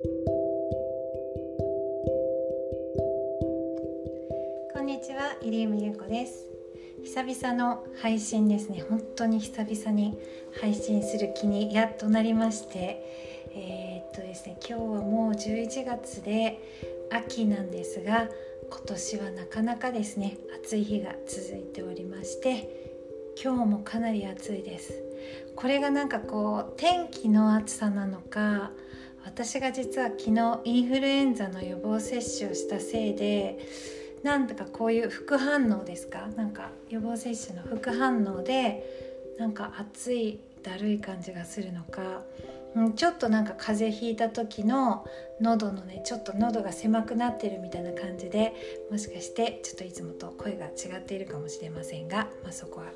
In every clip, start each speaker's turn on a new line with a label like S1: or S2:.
S1: こんにちは、入江美優子です。久々の配信ですね。本当に久々に配信する気にやっとなりまして。えー、っとですね今日はもう11月で秋なんですが今年はなかなかですね暑い日が続いておりまして今日もかなり暑いです。これがなんかこう天気の暑さなのか私が実は昨日インフルエンザの予防接種をしたせいでなんだかこういう副反応ですか？なんか予防接種の副反応でなんか暑いだるい感じがするのか？うん、ちょっとなんか風邪ひいた時の喉のねちょっと喉が狭くなってるみたいな感じでもしかしてちょっといつもと声が違っているかもしれませんが、まあ、そこは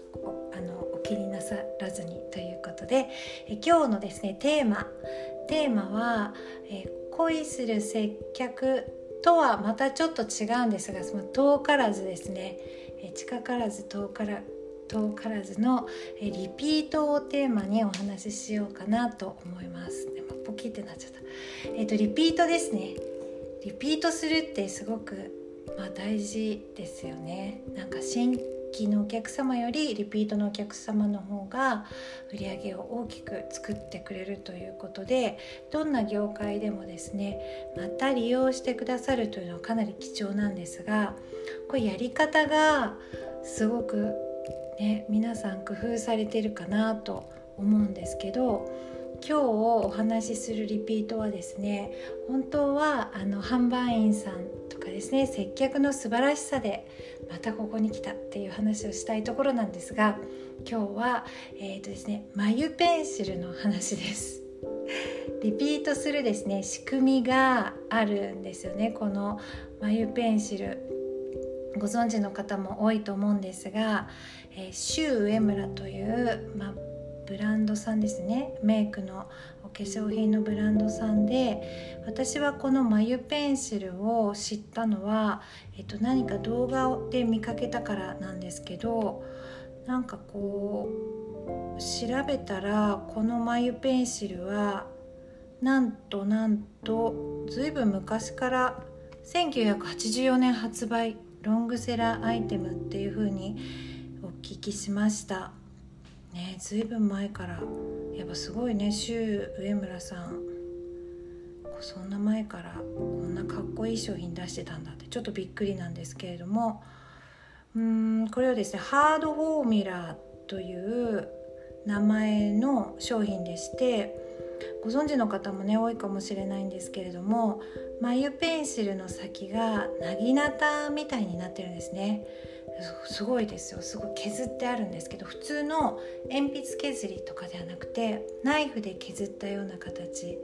S1: あのお気になさらずにということでえ今日のですねテーマテーマは、え恋する接客とはまたちょっと違うんですがその遠からずですねえ近からず遠から遠からずのえリピートをテーマにお話ししようかなと思います。でもポキってなっちゃった。えっ、ー、とリピートですね。リピートするってすごくまあ大事ですよね。なんか新規のお客様よりリピートのお客様の方が売り上げを大きく作ってくれるということでどんな業界でもですねまた利用してくださるというのはかなり貴重なんですがこれやり方がすごくね、皆さん工夫されてるかなと思うんですけど今日お話しするリピートはですね本当はあの販売員さんとかですね接客の素晴らしさでまたここに来たっていう話をしたいところなんですが今日は、えーとですね、眉ペンシルの話です。リピートするですね仕組みがあるんですよねこの眉ペンシルご存知の方も多いと思うんですが、えー、シュウ上村という、まあ、ブランドさんですねメイクの化粧品のブランドさんで私はこの眉ペンシルを知ったのは、えっと、何か動画で見かけたからなんですけどなんかこう調べたらこの眉ペンシルはなんとなんとずいぶん昔から1984年発売ロングセラーアイテムっていう風にお聞きしました。ねずいぶん前からやっぱすごいね周上村さん。そんな前からこんなかっこいい商品出してたんだってちょっとびっくりなんですけれども。うんこれはですねハードフォーミュラーという名前の商品でしてご存知の方もね多いかもしれないんですけれども眉ペンシルの先がなぎなたみたいになってるんですね。すごいですよ。すごい削ってあるんですけど普通の鉛筆削りとかではなくてナイフで削ったような形。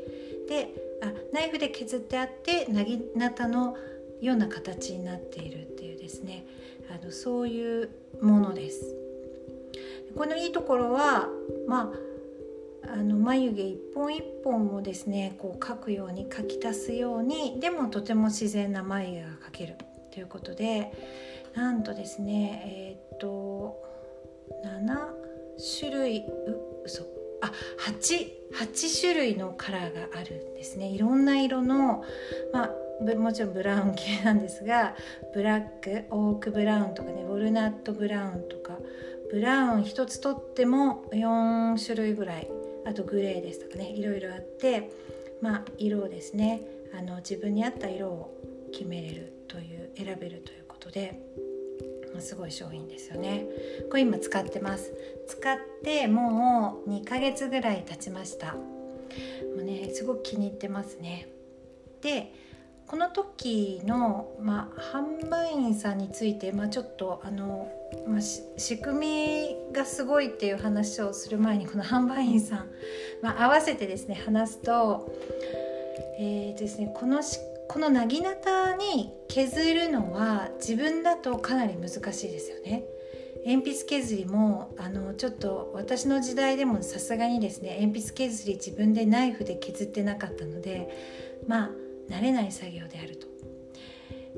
S1: であナイフで削ってあってなぎなたのような形になっているっていうですね。あのそういうものです。このいいところはまああの眉毛一本一本をですねこう描くように描き足すようにでもとても自然な眉毛が描けるということでなんとですねえー、っと7種類う嘘あ 8, 8種類のカラーがあるんですね。いろんな色の、まあ、もちろんブラウン系なんですがブラックオークブラウンとかねウォルナットブラウンとかブラウン1つとっても4種類ぐらいあとグレーですとかねいろいろあってまあ色をですねあの自分に合った色を決めれるという選べるということで。すごい商品ですよね。これ今使ってます。使ってもう2ヶ月ぐらい経ちました。もうねすごく気に入ってますね。でこの時の、まあ、販売員さんについて、まあ、ちょっとあの、まあ、仕組みがすごいっていう話をする前にこの販売員さん、まあ、合わせてですね話すと,、えーですね、このこのなぎなたに削るのは自分だとかなり難しいですよね。鉛筆削りもあのちょっと私の時代でもさすがにですね鉛筆削り自分でナイフで削ってなかったのでまあ慣れない作業であると、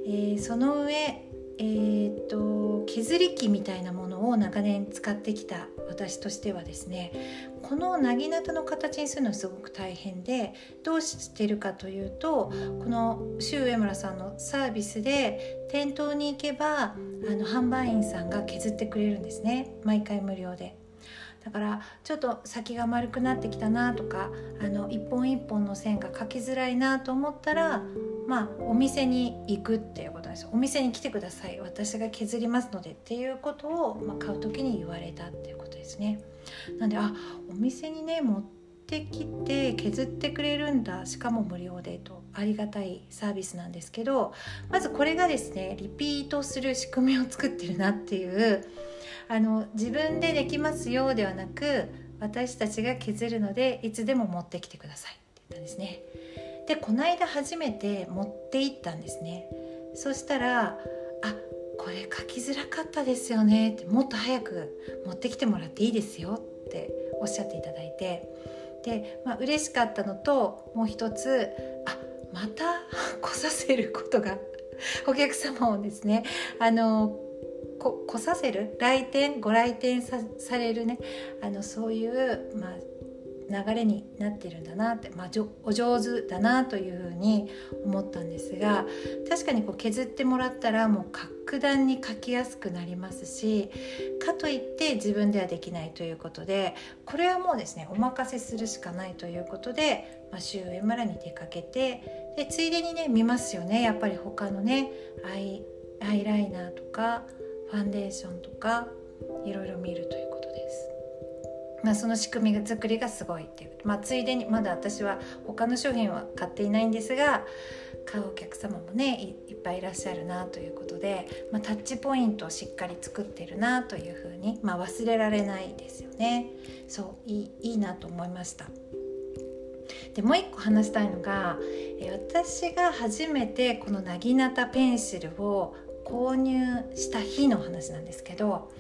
S1: えー、その上、ええーと、削り器みたいなものを長年使ってきた私としてはですねこのなぎなたの形にするのはすごく大変でどうしてるかというとこの周上村さんのサービスで店頭に行けばあの販売員さんが削ってくれるんですね毎回無料で。だからちょっと先が丸くなってきたなとかあの一本一本の線が描きづらいなと思ったらまあお店に行くっていうことですお店に来てください私が削りますのでっていうことを、まあ、買う時に言われたっていうことですね。なんであお店にね持ってきて削ってくれるんだしかも無料でとありがたいサービスなんですけどまずこれがですねリピートする仕組みを作ってるなっていうあの自分でできますよではなく私たちが削るのでいつでも持ってきてくださいって言ったんですねでこの間初めて持って行ったんですねそしたらあこれ書きづらかったですよねってもっと早く持ってきてもらっていいですよっておっしゃっていただいてで、まあ嬉しかったのともう一つあまた来させることがお客様をですねあのこ来させる来店ご来店されるねあのそういう、まあ、流れになってるんだなって、まあ、お上手だなというふうに思ったんですが確かにこう削ってもらったらもう格段に書きやすくなりますしかといって自分ではできないということでこれはもうですねお任せするしかないということで、まあ、周辺村に出かけてでついでにね見ますよねやっぱり他のねアイアイライナーとかファンデーションとかいろいろ見るという。まあ、その仕組み作りがすごいっていう、まあ、ついでにまだ私は他の商品は買っていないんですが買うお客様もねいっぱいいらっしゃるなということで、まあ、タッチポイントをしっかり作ってるなというふうに、まあ、忘れられないですよね。そういいいいなと思いました。でもう一個話したいのが私が初めてこのなぎなたペンシルを購入した日の話なんですけど、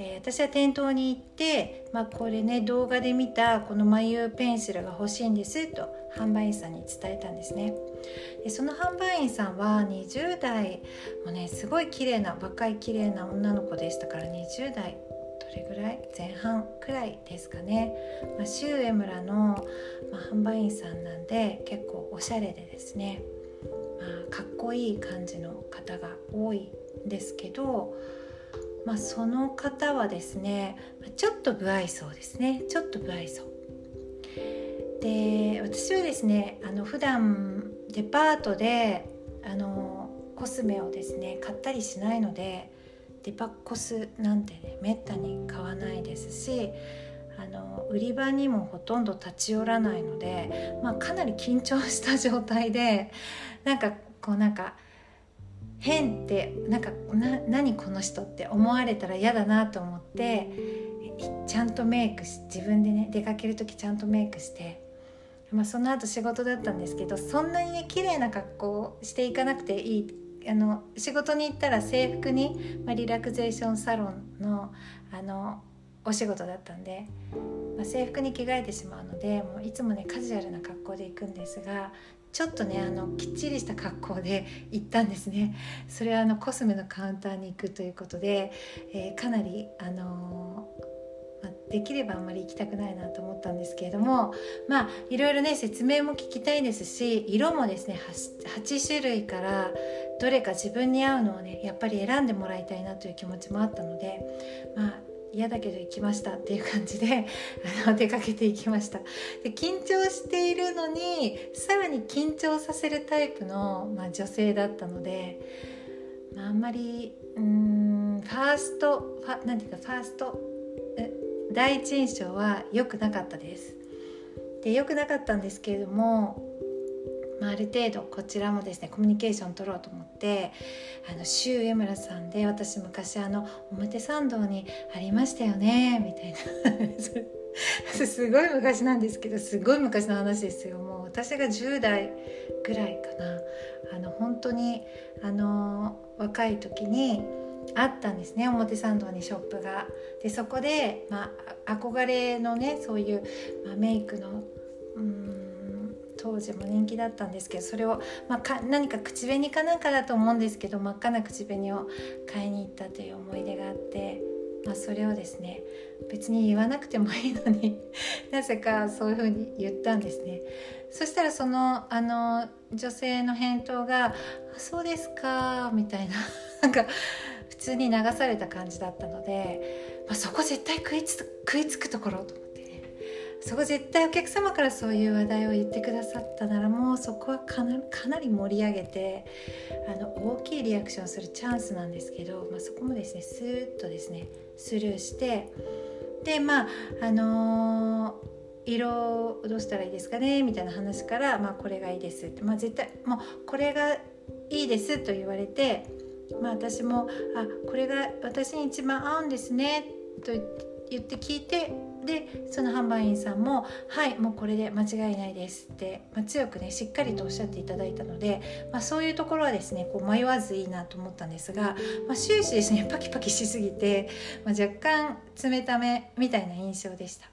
S1: えー、私は店頭に行って、まあ、これね動画で見たこの眉ペンシルが欲しいんですと販売員さんに伝えたんですね。でその販売員さんは20代もねすごい綺麗な若い綺麗な女の子でしたから20代どれぐらい？前半くらいですかね、まあ、シュウエムラの、まあ、販売員さんなんで結構おしゃれでですね。まあ、かっこいい感じの方が多いんですけど、まあ、その方はですねちょっと不愛想ですね。ちょっと不愛想。で私はですねあの普段デパートであのコスメをですね買ったりしないのでデパコスなんてねめったに買わないですしあの売り場にもほとんど立ち寄らないので、まあ、かなり緊張した状態でなんかこうなんか変ってなんかな何この人って思われたら嫌だなと思ってちゃんとメイクし自分でね出かける時ちゃんとメイクして、まあ、その後仕事だったんですけどそんなにね綺麗な格好をしていかなくていい。あの仕事に行ったら制服に、まあ、リラクゼーションサロンのあのお仕事だったんで、まあ、制服に着替えてしまうのでもういつもねカジュアルな格好で行くんですがちょっとねあのきっちりした格好で行ったんですね。それはあのコスメのカウンターに行くということで、えー、かなりあのー、できればあんまり行きたくないなと思ったんですけれどもまあいろいろね説明も聞きたいですし色もですね 8, 8種類からどれか自分に合うのをねやっぱり選んでもらいたいなという気持ちもあったのでまあ嫌だけど行きましたっていう感じで あの出かけていきました。で緊張しているのにさらに緊張させるタイプの、まあ、女性だったので、まあ、あんまりうんファーストファなんていうかファースト第一印象は良くなかったです。で良くなかったんですけれどもまあ、ある程度こちらもですねコミュニケーション取ろうと思ってあの周江村さんで私昔あの表参道にありましたよねみたいな。すごい昔なんですけどすごい昔の話ですよ。もう私が10代ぐらいかな。あの本当にあの若い時にあったんですね表参道にショップが。でそこで、まあ、憧れのねそういう、まあ、メイクの当時も人気だったんですけどそれを、まあ、か何か口紅かなんかだと思うんですけど真っ赤な口紅を買いに行ったという思い出があって、まあ、それをですね別に言わなくてもいいのに なぜかそういうふうに言ったんですね。そしたらそのあの女性の返答が「あそうですか」みたいな なんか普通に流された感じだったので、まあ、そこ絶対食いつ食いつくところと思ってそこ絶対お客様からそういう話題を言ってくださったならもうそこはかなかなり盛り上げてあの大きいリアクションするチャンスなんですけど、まあ、そこもですねスーッとですねスルーしてでまああのー色どうしたらいいですかねみたいな話から、まあ、これがいいですって、まあ、絶対もうこれがいいですと言われてまあ、私も「あこれが私に一番合うんですね」と言って聞いてでその販売員さんも「はいもうこれで間違いないです」って、まあ、強くねしっかりとおっしゃっていただいたので、まあ、そういうところはですねこう迷わずいいなと思ったんですが、まあ、終始ですね パキパキしすぎて、まあ、若干冷ためみたいな印象でした。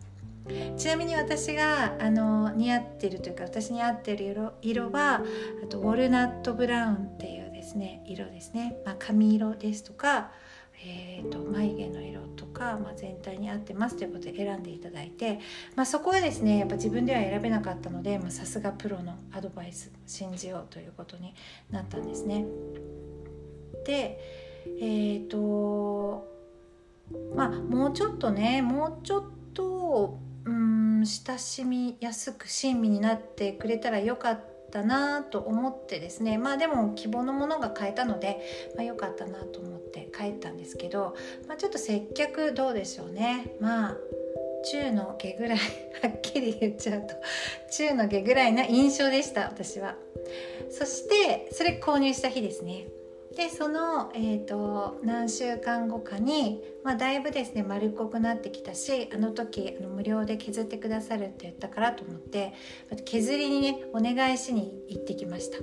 S1: ちなみに私があの似合ってるというか私に合ってる色色はあとウォルナットブラウンっていうですね色ですね、まあ、髪色ですとか、えーと、眉毛の色とか、まあ、全体に合ってますということで選んでいただいて、まあ、そこはですねやっぱ自分では選べなかったのでさすがプロのアドバイス信じようということになったんですね。でえっ、ー、とまあもうちょっとねもうちょっとうん親しみやすく親身になってくれたらよかったったなと思ってですねまあでも希望のものが買えたので、まあ、よかったなと思って帰ったんですけど、まあ、ちょっと接客どうでしょうね。まあ中の下ぐらいはっきり言っちゃうと中の下ぐらいな印象でした私は。そしてそれ購入した日ですね。でその、えーと、何週間後かに、まあ、だいぶですね丸っこくなってきたしあの時あの無料で削ってくださるって言ったからと思って削りにねお願いしに行ってきました。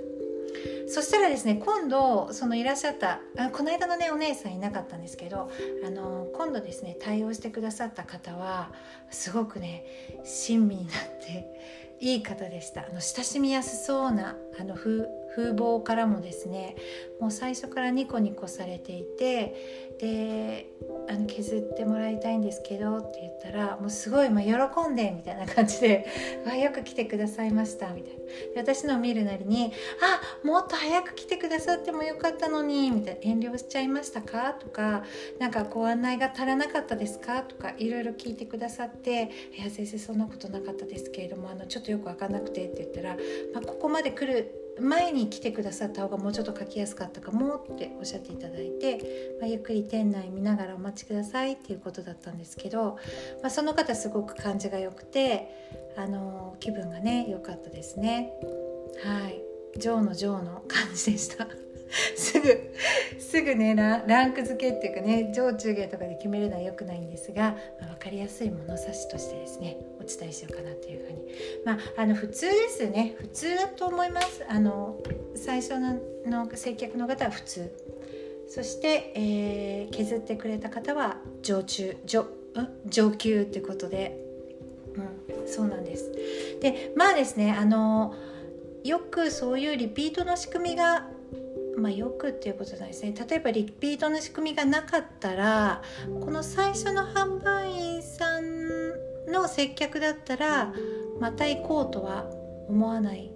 S1: そしたらですね今度そのいらっしゃったあこの間のねお姉さんいなかったんですけどあの今度ですね対応してくださった方はすごくね親身になっていい方でした。あの親しみやすそうなあの風風貌からもですねもう最初からニコニコされていてであの削ってもらいたいんですけどって言ったらもうすごい、まあ、喜んでみたいな感じで「わよく来てくださいました」みたいな私のを見るなりに「あもっと早く来てくださってもよかったのに」みたいな「遠慮しちゃいましたか?」とか「なんかご案内が足らなかったですか?」とかいろいろ聞いてくださって「いや先生そんなことなかったですけれどもあのちょっとよく分かんなくて」って言ったら、まあ、ここまで来る前に来てくださった方がもうちょっと書きやすかったかもっておっしゃっていただいて、まあ、ゆっくり店内見ながらお待ちくださいっていうことだったんですけど、まあ、その方すごく感じが良くてあの気分がね良かったですね。はい。ジョーのジョーの感じでした。すぐすぐねランク付けっていうかね上中下とかで決めるのは良くないんですが、まあ、分かりやすい物差しとしてですねお伝えしようかなというふうに。まああの普通ですね。普通だと思います。あの最初のの接客の方は普通。そして、えー、削ってくれた方は上中上上級ってことで、うん、そうなんです。でまあですねあのよくそういうリピートの仕組みがまあ、よくっていうことなんですね。例えばリピートの仕組みがなかったらこの最初の販売員さんの接客だったらまた行こうとは思わない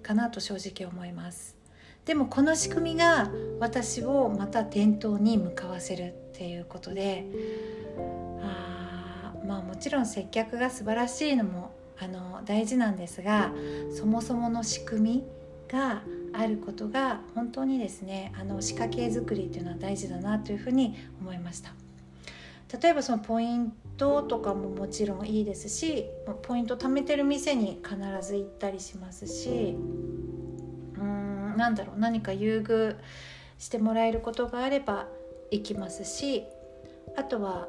S1: かなと正直思います。でもこの仕組みが私をまた店頭に向かわせるっていうことであまあもちろん接客が素晴らしいのもあの大事なんですがそもそもの仕組みがあることが本当にですねあの仕掛け作りっていうのは大事だなというふうに思いました。例えばそのポイントとかももちろんいいですしポイント貯めてる店に必ず行ったりしますしうんなんだろう何か優遇してもらえることがあれば行きますしあとは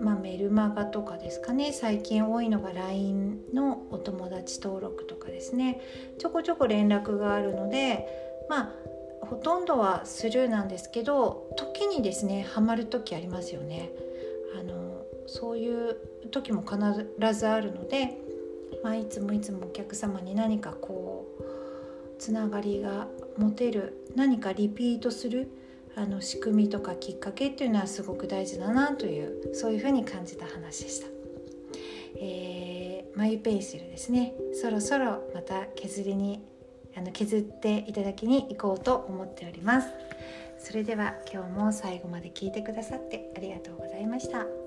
S1: まあ、メルマガとかですかね。最近多いのが LINE のお友達登録とかですね。ちょこちょこ連絡があるのでまあほとんどはスルーなんですけど時にですねハマる時ありますよね。あのそういう時も必ずあるのでまあ、いつもいつもお客様に何かこうつながりが持てる何かリピートするあの仕組みとかきっかけっていうのはすごく大事だなというそういうふうに感じた話でした。えー、眉ペンシルですねそろそろまた削りにあの削っていただきに行こうと思っておりますそれでは今日も最後まで聞いてくださってありがとうございました。